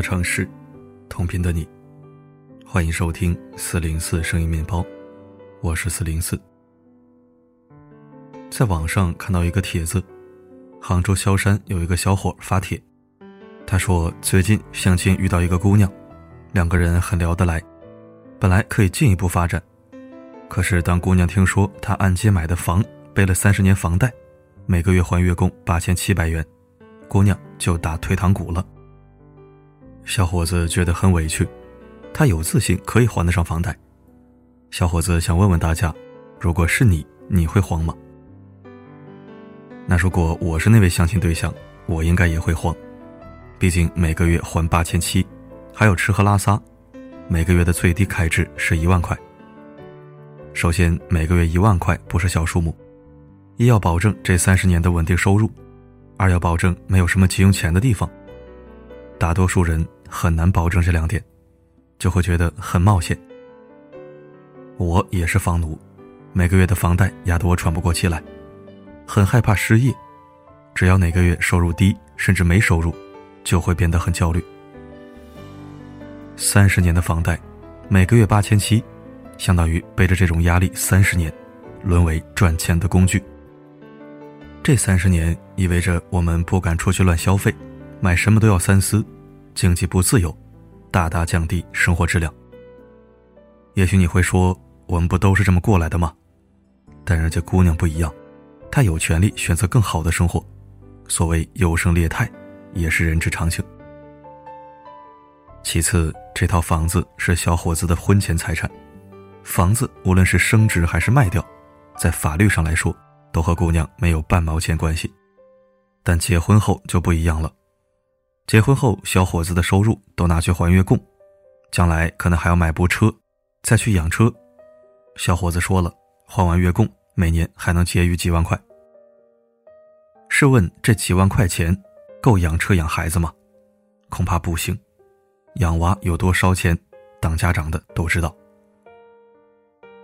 的城市，同频的你，欢迎收听四零四声音面包，我是四零四。在网上看到一个帖子，杭州萧山有一个小伙发帖，他说最近相亲遇到一个姑娘，两个人很聊得来，本来可以进一步发展，可是当姑娘听说他按揭买的房背了三十年房贷，每个月还月供八千七百元，姑娘就打退堂鼓了。小伙子觉得很委屈，他有自信可以还得上房贷。小伙子想问问大家，如果是你，你会慌吗？那如果我是那位相亲对象，我应该也会慌，毕竟每个月还八千七，还有吃喝拉撒，每个月的最低开支是一万块。首先，每个月一万块不是小数目，一要保证这三十年的稳定收入，二要保证没有什么急用钱的地方。大多数人。很难保证这两点，就会觉得很冒险。我也是房奴，每个月的房贷压得我喘不过气来，很害怕失业。只要哪个月收入低，甚至没收入，就会变得很焦虑。三十年的房贷，每个月八千七，相当于背着这种压力三十年，沦为赚钱的工具。这三十年意味着我们不敢出去乱消费，买什么都要三思。经济不自由，大大降低生活质量。也许你会说，我们不都是这么过来的吗？但人家姑娘不一样，她有权利选择更好的生活。所谓优胜劣汰，也是人之常情。其次，这套房子是小伙子的婚前财产，房子无论是升值还是卖掉，在法律上来说，都和姑娘没有半毛钱关系。但结婚后就不一样了。结婚后，小伙子的收入都拿去还月供，将来可能还要买部车，再去养车。小伙子说了，还完月供，每年还能结余几万块。试问这几万块钱够养车养孩子吗？恐怕不行。养娃有多烧钱，当家长的都知道。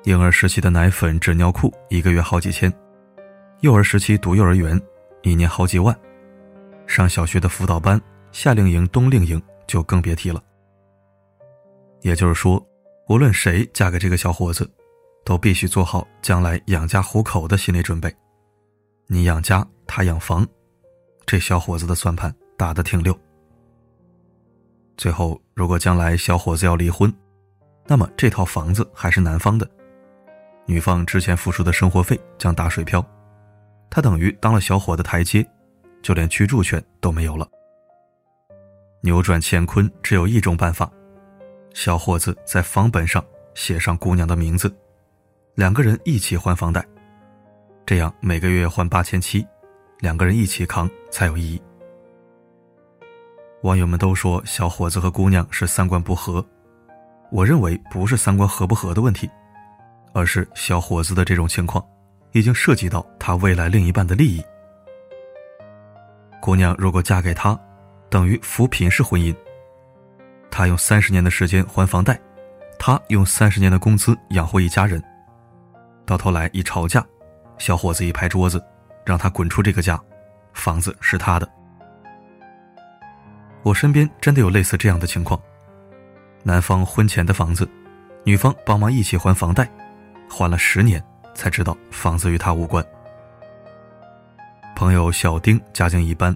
婴儿时期的奶粉、纸尿裤一个月好几千，幼儿时期读幼儿园，一年好几万，上小学的辅导班。夏令营、冬令营就更别提了。也就是说，无论谁嫁给这个小伙子，都必须做好将来养家糊口的心理准备。你养家，他养房，这小伙子的算盘打得挺溜。最后，如果将来小伙子要离婚，那么这套房子还是男方的，女方之前付出的生活费将打水漂，他等于当了小伙的台阶，就连居住权都没有了。扭转乾坤只有一种办法，小伙子在房本上写上姑娘的名字，两个人一起还房贷，这样每个月还八千七，两个人一起扛才有意义。网友们都说小伙子和姑娘是三观不合，我认为不是三观合不合的问题，而是小伙子的这种情况已经涉及到他未来另一半的利益。姑娘如果嫁给他。等于扶贫式婚姻。他用三十年的时间还房贷，他用三十年的工资养活一家人。到头来一吵架，小伙子一拍桌子，让他滚出这个家，房子是他的。我身边真的有类似这样的情况：男方婚前的房子，女方帮忙一起还房贷，还了十年才知道房子与他无关。朋友小丁家境一般。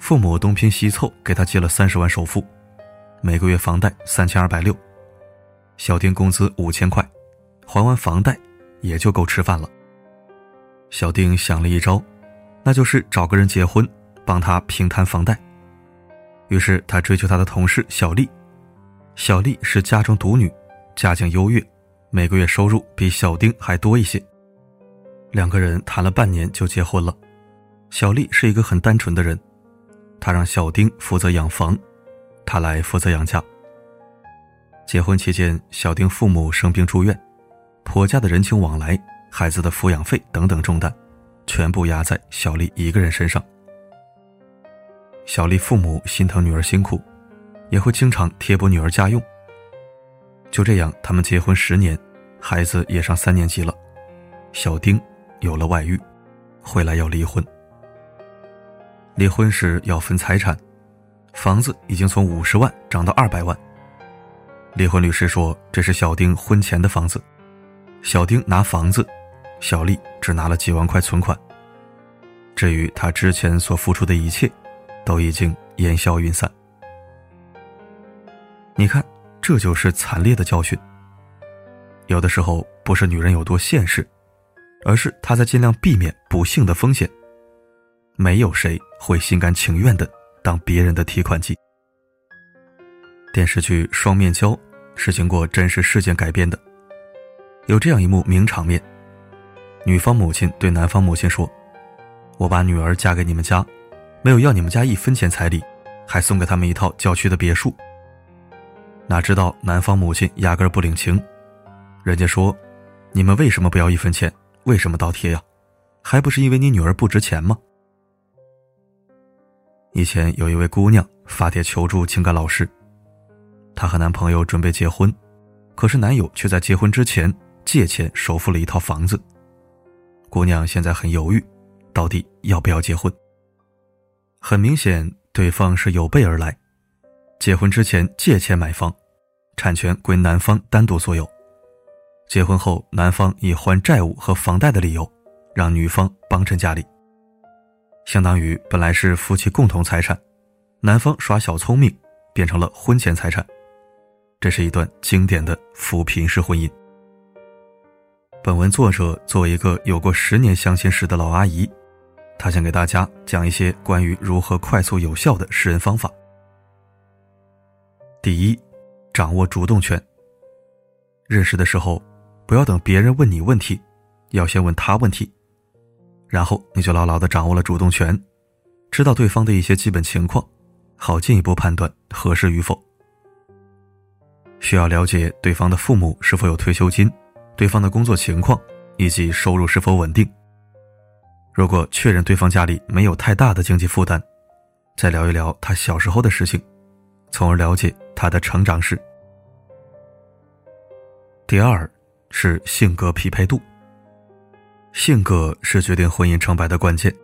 父母东拼西凑给他借了三十万首付，每个月房贷三千二百六，小丁工资五千块，还完房贷也就够吃饭了。小丁想了一招，那就是找个人结婚，帮他平摊房贷。于是他追求他的同事小丽，小丽是家中独女，家境优越，每个月收入比小丁还多一些。两个人谈了半年就结婚了。小丽是一个很单纯的人。他让小丁负责养房，他来负责养家。结婚期间，小丁父母生病住院，婆家的人情往来、孩子的抚养费等等重担，全部压在小丽一个人身上。小丽父母心疼女儿辛苦，也会经常贴补女儿家用。就这样，他们结婚十年，孩子也上三年级了，小丁有了外遇，回来要离婚。离婚时要分财产，房子已经从五十万涨到二百万。离婚律师说这是小丁婚前的房子，小丁拿房子，小丽只拿了几万块存款。至于他之前所付出的一切，都已经烟消云散。你看，这就是惨烈的教训。有的时候不是女人有多现实，而是她在尽量避免不幸的风险。没有谁会心甘情愿的当别人的提款机。电视剧《双面胶》是经过真实事件改编的，有这样一幕名场面：女方母亲对男方母亲说：“我把女儿嫁给你们家，没有要你们家一分钱彩礼，还送给他们一套郊区的别墅。”哪知道男方母亲压根不领情，人家说：“你们为什么不要一分钱？为什么倒贴呀？还不是因为你女儿不值钱吗？”以前有一位姑娘发帖求助情感老师。她和男朋友准备结婚，可是男友却在结婚之前借钱首付了一套房子。姑娘现在很犹豫，到底要不要结婚？很明显，对方是有备而来，结婚之前借钱买房，产权归男方单独所有。结婚后，男方以还债务和房贷的理由，让女方帮衬家里，相当于本来是夫妻共同财产，男方耍小聪明，变成了婚前财产。这是一段经典的扶贫式婚姻。本文作者作为一个有过十年相亲史的老阿姨，她想给大家讲一些关于如何快速有效的识人方法。第一，掌握主动权。认识的时候，不要等别人问你问题，要先问他问题，然后你就牢牢的掌握了主动权，知道对方的一些基本情况，好进一步判断合适与否。需要了解对方的父母是否有退休金，对方的工作情况以及收入是否稳定。如果确认对方家里没有太大的经济负担，再聊一聊他小时候的事情，从而了解他的成长史。第二是性格匹配度，性格是决定婚姻成败的关键。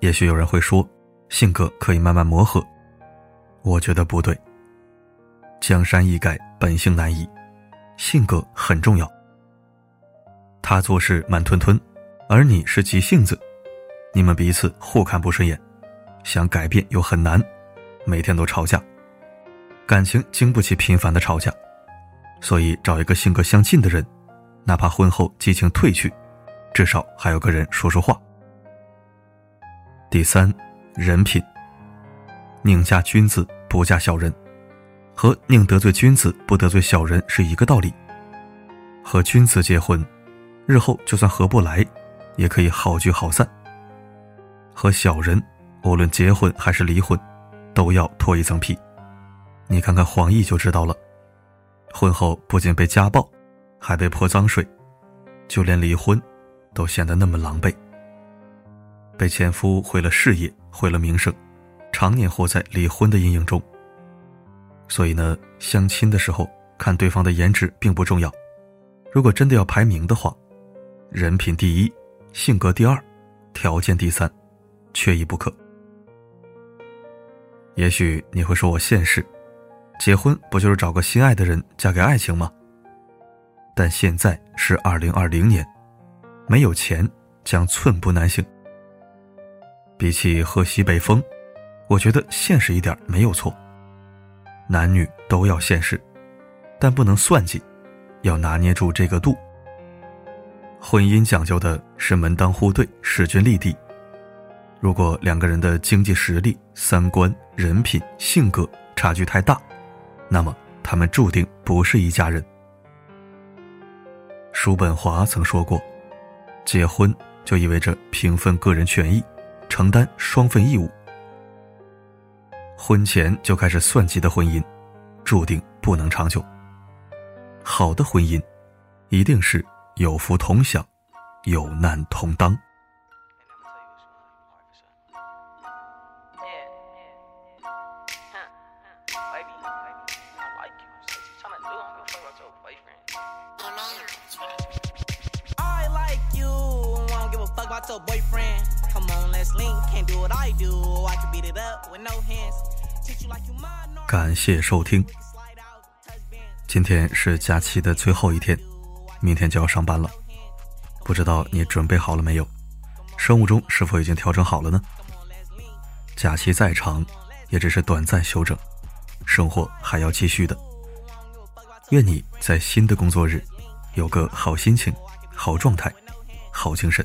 也许有人会说，性格可以慢慢磨合，我觉得不对。江山易改，本性难移，性格很重要。他做事慢吞吞，而你是急性子，你们彼此互看不顺眼，想改变又很难，每天都吵架，感情经不起频繁的吵架，所以找一个性格相近的人，哪怕婚后激情褪去，至少还有个人说说话。第三，人品，宁嫁君子，不嫁小人。和宁得罪君子不得罪小人是一个道理。和君子结婚，日后就算合不来，也可以好聚好散。和小人，无论结婚还是离婚，都要脱一层皮。你看看黄奕就知道了，婚后不仅被家暴，还被泼脏水，就连离婚，都显得那么狼狈。被前夫毁了事业，毁了名声，常年活在离婚的阴影中。所以呢，相亲的时候看对方的颜值并不重要。如果真的要排名的话，人品第一，性格第二，条件第三，缺一不可。也许你会说我现实，结婚不就是找个心爱的人嫁给爱情吗？但现在是二零二零年，没有钱将寸步难行。比起喝西北风，我觉得现实一点没有错。男女都要现实，但不能算计，要拿捏住这个度。婚姻讲究的是门当户对、势均力敌。如果两个人的经济实力、三观、人品、性格差距太大，那么他们注定不是一家人。叔本华曾说过：“结婚就意味着平分个人权益，承担双份义务。”婚前就开始算计的婚姻，注定不能长久。好的婚姻，一定是有福同享，有难同当。感谢收听。今天是假期的最后一天明天就要上班了。不知道你准备好了没有？生物钟是否已经调整好了呢？假期再长也只是短暂休整生活还要继续的。愿你在新的工作日有个好心情好状态好精神。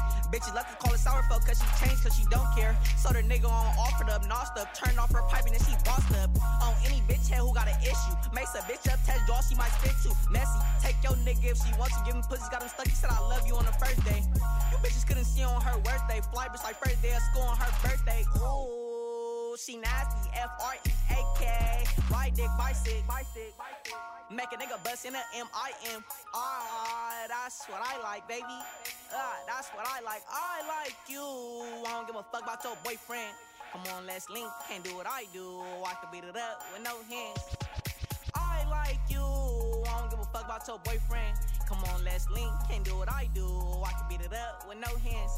Bitches love to call it sour folk cause she changed cause she don't care. So the nigga on offered up, nosed up, turned off her piping and she bossed up. On any bitch head who got an issue. Makes a bitch up, test draw, she might spit too. Messy, take your nigga if she wants to. Give him pussy, got him stuck. He said I love you on the first day. You bitches couldn't see on her birthday. Fly bitch like first day of school on her birthday. Ooh, she nasty. F R E A K. Right dick, bicycle, bicycle. Make a nigga bust in a M I M. Ah, that's what I like, baby. Ah, that's what I like. I like you. I don't give a fuck about your boyfriend. Come on, let's link. Can't do what I do. I can beat it up with no hands. I like you. I don't give a fuck about your boyfriend. Come on, let's link. Can't do what I do. I can beat it up with no hands.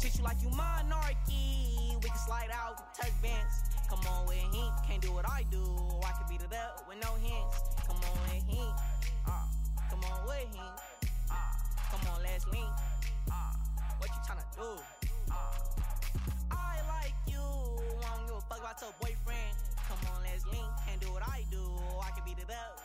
Treat you like you monarchy. We can slide out, touch bands. Come on with him. Can't do what I do. I can beat it up with no hints. Come on with him. Uh, come on with him. Uh, come on, let's link. Uh, what you tryna do? Uh, I like you. I don't give a fuck about your boyfriend. Come on, let's link. Can't do what I do. I can beat it up